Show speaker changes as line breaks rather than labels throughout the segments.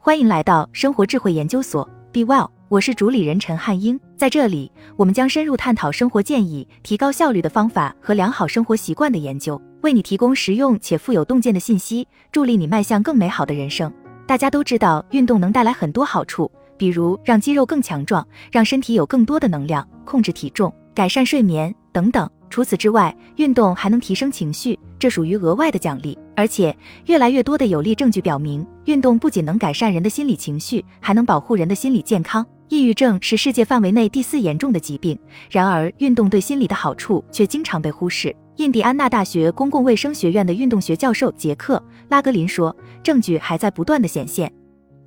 欢迎来到生活智慧研究所，Be Well，我是主理人陈汉英。在这里，我们将深入探讨生活建议、提高效率的方法和良好生活习惯的研究，为你提供实用且富有洞见的信息，助力你迈向更美好的人生。大家都知道，运动能带来很多好处，比如让肌肉更强壮，让身体有更多的能量，控制体重，改善睡眠等等。除此之外，运动还能提升情绪，这属于额外的奖励。而且，越来越多的有力证据表明，运动不仅能改善人的心理情绪，还能保护人的心理健康。抑郁症是世界范围内第四严重的疾病，然而运动对心理的好处却经常被忽视。印第安纳大学公共卫生学院的运动学教授杰克·拉格林说：“证据还在不断的显现，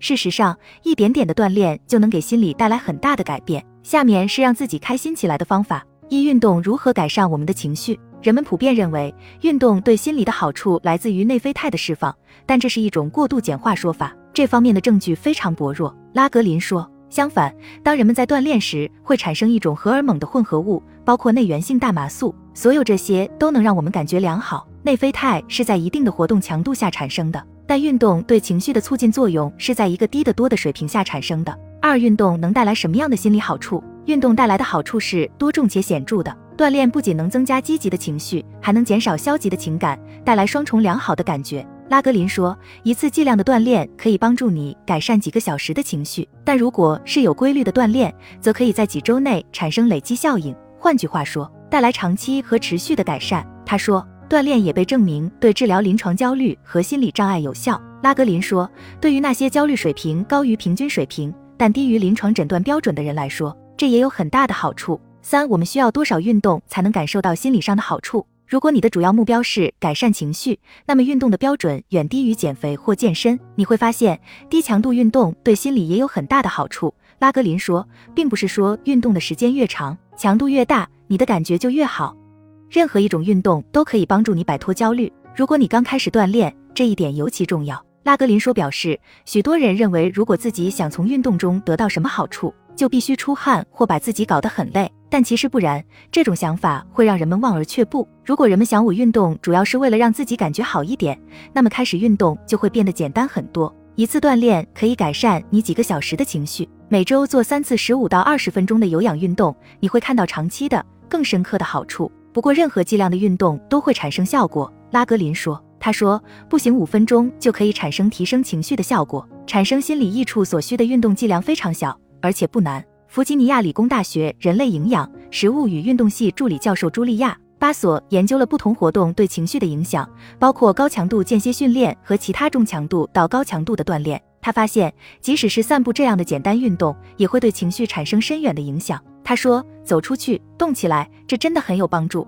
事实上，一点点的锻炼就能给心理带来很大的改变。下面是让自己开心起来的方法。”一运动如何改善我们的情绪？人们普遍认为，运动对心理的好处来自于内啡肽的释放，但这是一种过度简化说法，这方面的证据非常薄弱。拉格林说，相反，当人们在锻炼时，会产生一种荷尔蒙的混合物，包括内源性大麻素，所有这些都能让我们感觉良好。内啡肽是在一定的活动强度下产生的，但运动对情绪的促进作用是在一个低得多的水平下产生的。二、运动能带来什么样的心理好处？运动带来的好处是多重且显著的。锻炼不仅能增加积极的情绪，还能减少消极的情感，带来双重良好的感觉。拉格林说，一次剂量的锻炼可以帮助你改善几个小时的情绪，但如果是有规律的锻炼，则可以在几周内产生累积效应。换句话说，带来长期和持续的改善。他说，锻炼也被证明对治疗临床焦虑和心理障碍有效。拉格林说，对于那些焦虑水平高于平均水平，但低于临床诊断标准的人来说，这也有很大的好处。三，我们需要多少运动才能感受到心理上的好处？如果你的主要目标是改善情绪，那么运动的标准远低于减肥或健身。你会发现，低强度运动对心理也有很大的好处。拉格林说，并不是说运动的时间越长，强度越大，你的感觉就越好。任何一种运动都可以帮助你摆脱焦虑。如果你刚开始锻炼，这一点尤其重要。拉格林说，表示许多人认为，如果自己想从运动中得到什么好处，就必须出汗或把自己搞得很累，但其实不然。这种想法会让人们望而却步。如果人们想我运动主要是为了让自己感觉好一点，那么开始运动就会变得简单很多。一次锻炼可以改善你几个小时的情绪。每周做三次十五到二十分钟的有氧运动，你会看到长期的、更深刻的好处。不过，任何剂量的运动都会产生效果。拉格林说：“他说，步行五分钟就可以产生提升情绪的效果。产生心理益处所需的运动剂量非常小。”而且不难。弗吉尼亚理工大学人类营养、食物与运动系助理教授茱莉亚·巴索研究了不同活动对情绪的影响，包括高强度间歇训练和其他中强度到高强度的锻炼。他发现，即使是散步这样的简单运动，也会对情绪产生深远的影响。他说：“走出去，动起来，这真的很有帮助。”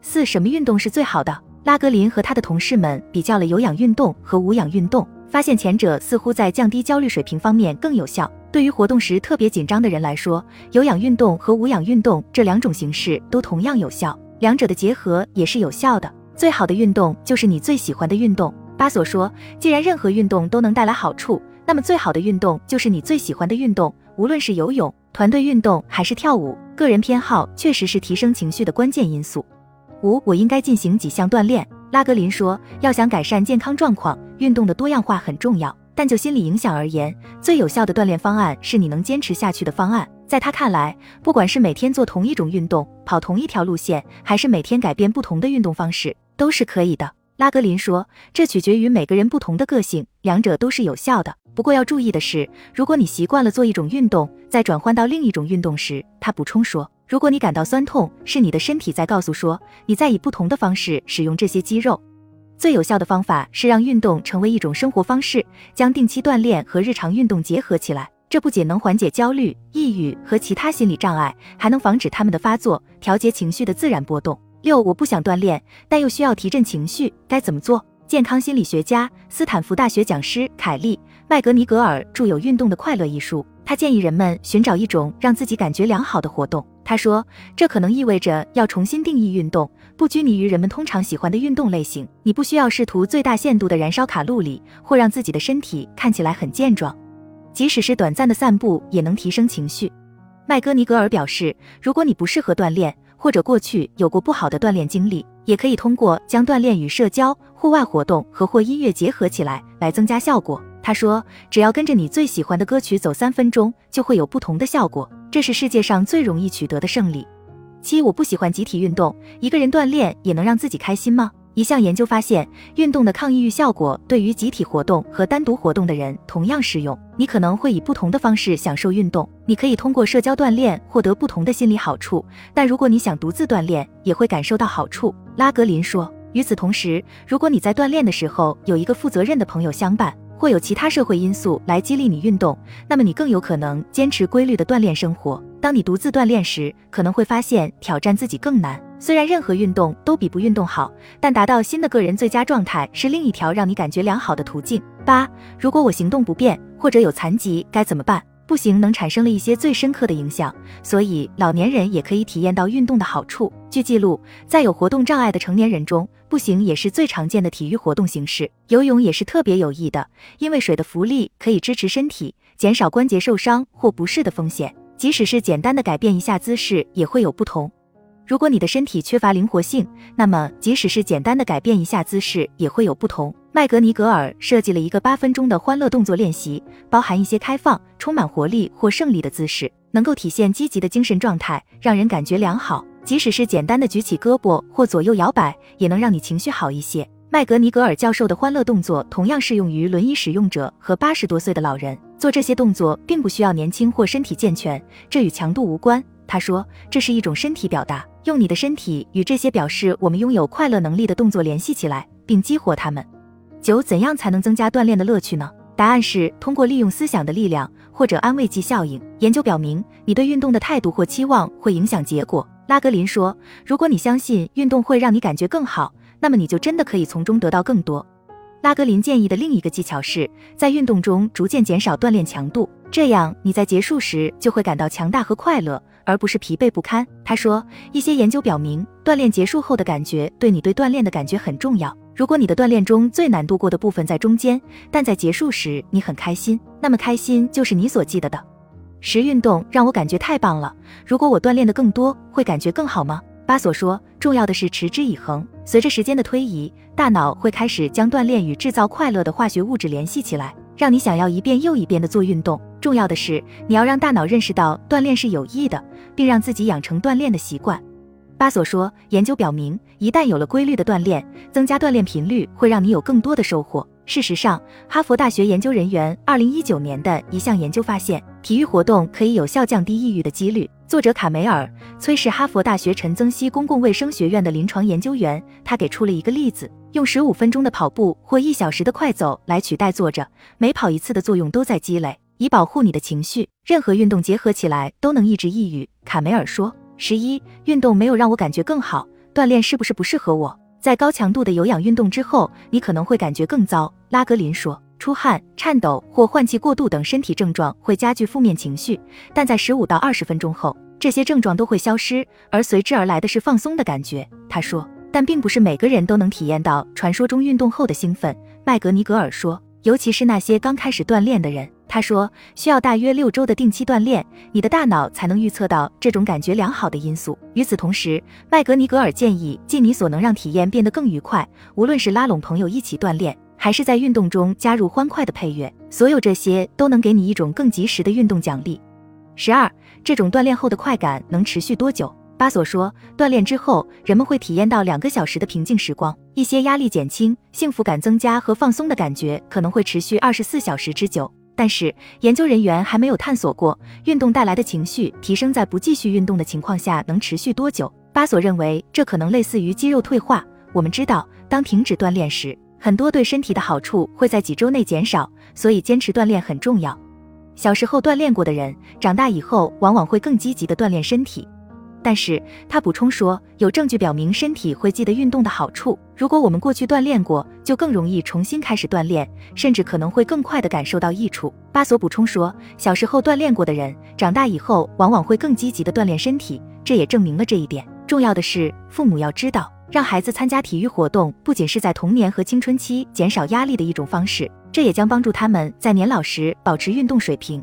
四、什么运动是最好的？拉格林和他的同事们比较了有氧运动和无氧运动，发现前者似乎在降低焦虑水平方面更有效。对于活动时特别紧张的人来说，有氧运动和无氧运动这两种形式都同样有效，两者的结合也是有效的。最好的运动就是你最喜欢的运动。巴索说，既然任何运动都能带来好处，那么最好的运动就是你最喜欢的运动，无论是游泳、团队运动还是跳舞。个人偏好确实是提升情绪的关键因素。五，我应该进行几项锻炼。拉格林说，要想改善健康状况，运动的多样化很重要。但就心理影响而言，最有效的锻炼方案是你能坚持下去的方案。在他看来，不管是每天做同一种运动，跑同一条路线，还是每天改变不同的运动方式，都是可以的。拉格林说，这取决于每个人不同的个性，两者都是有效的。不过要注意的是，如果你习惯了做一种运动，在转换到另一种运动时，他补充说，如果你感到酸痛，是你的身体在告诉说，你在以不同的方式使用这些肌肉。最有效的方法是让运动成为一种生活方式，将定期锻炼和日常运动结合起来。这不仅能缓解焦虑、抑郁和其他心理障碍，还能防止他们的发作，调节情绪的自然波动。六，我不想锻炼，但又需要提振情绪，该怎么做？健康心理学家、斯坦福大学讲师凯利·麦格尼格尔著有《运动的快乐》一书，他建议人们寻找一种让自己感觉良好的活动。他说，这可能意味着要重新定义运动，不拘泥于人们通常喜欢的运动类型。你不需要试图最大限度地燃烧卡路里，或让自己的身体看起来很健壮。即使是短暂的散步，也能提升情绪。麦格尼格尔表示，如果你不适合锻炼，或者过去有过不好的锻炼经历，也可以通过将锻炼与社交、户外活动和或音乐结合起来来增加效果。他说，只要跟着你最喜欢的歌曲走三分钟，就会有不同的效果。这是世界上最容易取得的胜利。七，我不喜欢集体运动，一个人锻炼也能让自己开心吗？一项研究发现，运动的抗抑郁效果对于集体活动和单独活动的人同样适用。你可能会以不同的方式享受运动，你可以通过社交锻炼获得不同的心理好处，但如果你想独自锻炼，也会感受到好处。拉格林说。与此同时，如果你在锻炼的时候有一个负责任的朋友相伴，或有其他社会因素来激励你运动，那么你更有可能坚持规律的锻炼生活。当你独自锻炼时，可能会发现挑战自己更难。虽然任何运动都比不运动好，但达到新的个人最佳状态是另一条让你感觉良好的途径。八，如果我行动不便或者有残疾该怎么办？步行能产生了一些最深刻的影响，所以老年人也可以体验到运动的好处。据记录，在有活动障碍的成年人中，步行也是最常见的体育活动形式。游泳也是特别有益的，因为水的浮力可以支持身体，减少关节受伤或不适的风险。即使是简单的改变一下姿势，也会有不同。如果你的身体缺乏灵活性，那么即使是简单的改变一下姿势也会有不同。麦格尼格尔设计了一个八分钟的欢乐动作练习，包含一些开放、充满活力或胜利的姿势，能够体现积极的精神状态，让人感觉良好。即使是简单的举起胳膊或左右摇摆，也能让你情绪好一些。麦格尼格尔教授的欢乐动作同样适用于轮椅使用者和八十多岁的老人。做这些动作并不需要年轻或身体健全，这与强度无关。他说，这是一种身体表达。用你的身体与这些表示我们拥有快乐能力的动作联系起来，并激活它们。九，怎样才能增加锻炼的乐趣呢？答案是通过利用思想的力量或者安慰剂效应。研究表明，你对运动的态度或期望会影响结果。拉格林说，如果你相信运动会让你感觉更好，那么你就真的可以从中得到更多。拉格林建议的另一个技巧是在运动中逐渐减少锻炼强度，这样你在结束时就会感到强大和快乐。而不是疲惫不堪。他说，一些研究表明，锻炼结束后的感觉对你对锻炼的感觉很重要。如果你的锻炼中最难度过的部分在中间，但在结束时你很开心，那么开心就是你所记得的。十，运动让我感觉太棒了。如果我锻炼的更多，会感觉更好吗？巴索说，重要的是持之以恒。随着时间的推移，大脑会开始将锻炼与制造快乐的化学物质联系起来。让你想要一遍又一遍的做运动。重要的是，你要让大脑认识到锻炼是有益的，并让自己养成锻炼的习惯。巴索说，研究表明，一旦有了规律的锻炼，增加锻炼频率会让你有更多的收获。事实上，哈佛大学研究人员二零一九年的一项研究发现，体育活动可以有效降低抑郁的几率。作者卡梅尔·崔是哈佛大学陈曾熙公共卫生学院的临床研究员，他给出了一个例子。用十五分钟的跑步或一小时的快走来取代坐着，每跑一次的作用都在积累，以保护你的情绪。任何运动结合起来都能抑制抑郁，卡梅尔说。十一，运动没有让我感觉更好，锻炼是不是不适合我？在高强度的有氧运动之后，你可能会感觉更糟。拉格林说，出汗、颤抖或换气过度等身体症状会加剧负面情绪，但在十五到二十分钟后，这些症状都会消失，而随之而来的是放松的感觉。他说。但并不是每个人都能体验到传说中运动后的兴奋，麦格尼格尔说，尤其是那些刚开始锻炼的人。他说，需要大约六周的定期锻炼，你的大脑才能预测到这种感觉良好的因素。与此同时，麦格尼格尔建议尽你所能让体验变得更愉快，无论是拉拢朋友一起锻炼，还是在运动中加入欢快的配乐，所有这些都能给你一种更及时的运动奖励。十二，这种锻炼后的快感能持续多久？巴索说，锻炼之后，人们会体验到两个小时的平静时光，一些压力减轻、幸福感增加和放松的感觉可能会持续二十四小时之久。但是，研究人员还没有探索过运动带来的情绪提升在不继续运动的情况下能持续多久。巴索认为，这可能类似于肌肉退化。我们知道，当停止锻炼时，很多对身体的好处会在几周内减少，所以坚持锻炼很重要。小时候锻炼过的人，长大以后往往会更积极地锻炼身体。但是他补充说，有证据表明身体会记得运动的好处。如果我们过去锻炼过，就更容易重新开始锻炼，甚至可能会更快地感受到益处。巴索补充说，小时候锻炼过的人，长大以后往往会更积极地锻炼身体，这也证明了这一点。重要的是，父母要知道，让孩子参加体育活动不仅是在童年和青春期减少压力的一种方式，这也将帮助他们在年老时保持运动水平。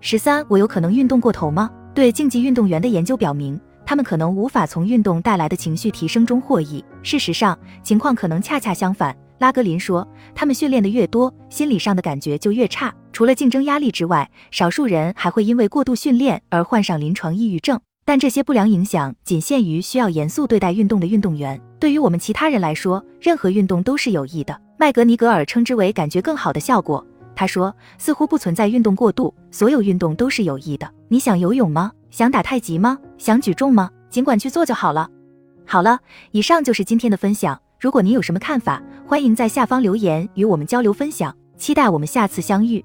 十三，我有可能运动过头吗？对竞技运动员的研究表明。他们可能无法从运动带来的情绪提升中获益。事实上，情况可能恰恰相反。拉格林说，他们训练的越多，心理上的感觉就越差。除了竞争压力之外，少数人还会因为过度训练而患上临床抑郁症。但这些不良影响仅限于需要严肃对待运动的运动员。对于我们其他人来说，任何运动都是有益的。麦格尼格尔称之为感觉更好的效果。他说，似乎不存在运动过度，所有运动都是有益的。你想游泳吗？想打太极吗？想举重吗？尽管去做就好了。好了，以上就是今天的分享。如果您有什么看法，欢迎在下方留言与我们交流分享。期待我们下次相遇。